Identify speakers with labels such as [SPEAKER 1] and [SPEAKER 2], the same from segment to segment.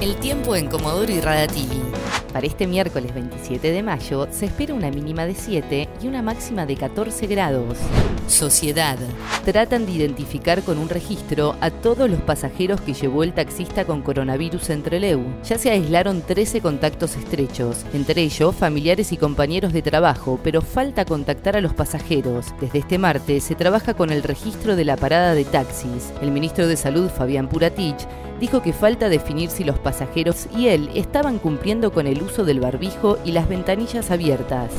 [SPEAKER 1] El tiempo en Comodoro y Radatili. Para este miércoles 27 de mayo se espera una mínima de 7 y una máxima de 14 grados. Sociedad. Tratan de identificar con un registro a todos los pasajeros que llevó el taxista con coronavirus en Treleu. Ya se aislaron 13 contactos estrechos, entre ellos familiares y compañeros de trabajo, pero falta contactar a los pasajeros. Desde este martes se trabaja con el registro de la parada de taxis. El ministro de Salud, Fabián Puratich, dijo que falta definir si los pasajeros y él estaban cumpliendo con el uso del barbijo y las ventanillas abiertas.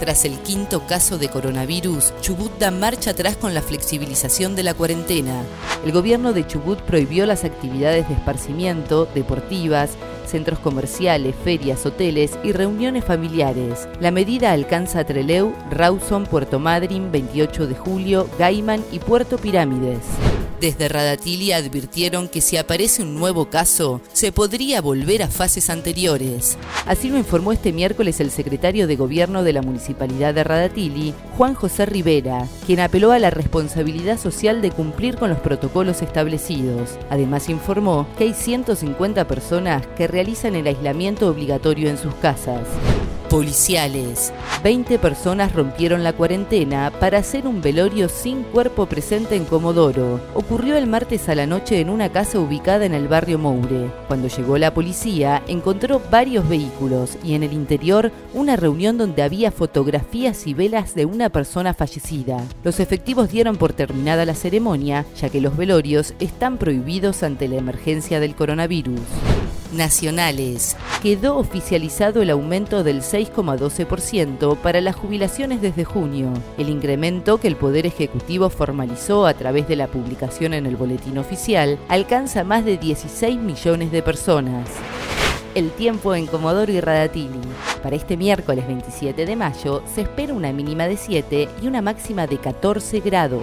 [SPEAKER 1] Tras el quinto caso de coronavirus, Chubut da marcha atrás con la flexibilización de la cuarentena. El gobierno de Chubut prohibió las actividades de esparcimiento, deportivas, centros comerciales, ferias, hoteles y reuniones familiares. La medida alcanza a Treleu, Rawson, Puerto Madryn, 28 de julio, Gaiman y Puerto Pirámides. Desde Radatili advirtieron que si aparece un nuevo caso, se podría volver a fases anteriores. Así lo informó este miércoles el secretario de Gobierno de la Municipalidad de Radatili, Juan José Rivera, quien apeló a la responsabilidad social de cumplir con los protocolos establecidos. Además informó que hay 150 personas que realizan el aislamiento obligatorio en sus casas policiales. 20 personas rompieron la cuarentena para hacer un velorio sin cuerpo presente en Comodoro. Ocurrió el martes a la noche en una casa ubicada en el barrio Moure. Cuando llegó la policía, encontró varios vehículos y en el interior una reunión donde había fotografías y velas de una persona fallecida. Los efectivos dieron por terminada la ceremonia, ya que los velorios están prohibidos ante la emergencia del coronavirus nacionales. Quedó oficializado el aumento del 6,12% para las jubilaciones desde junio. El incremento que el Poder Ejecutivo formalizó a través de la publicación en el Boletín Oficial alcanza más de 16 millones de personas. El tiempo en Comodoro y Radatili. Para este miércoles 27 de mayo se espera una mínima de 7 y una máxima de 14 grados.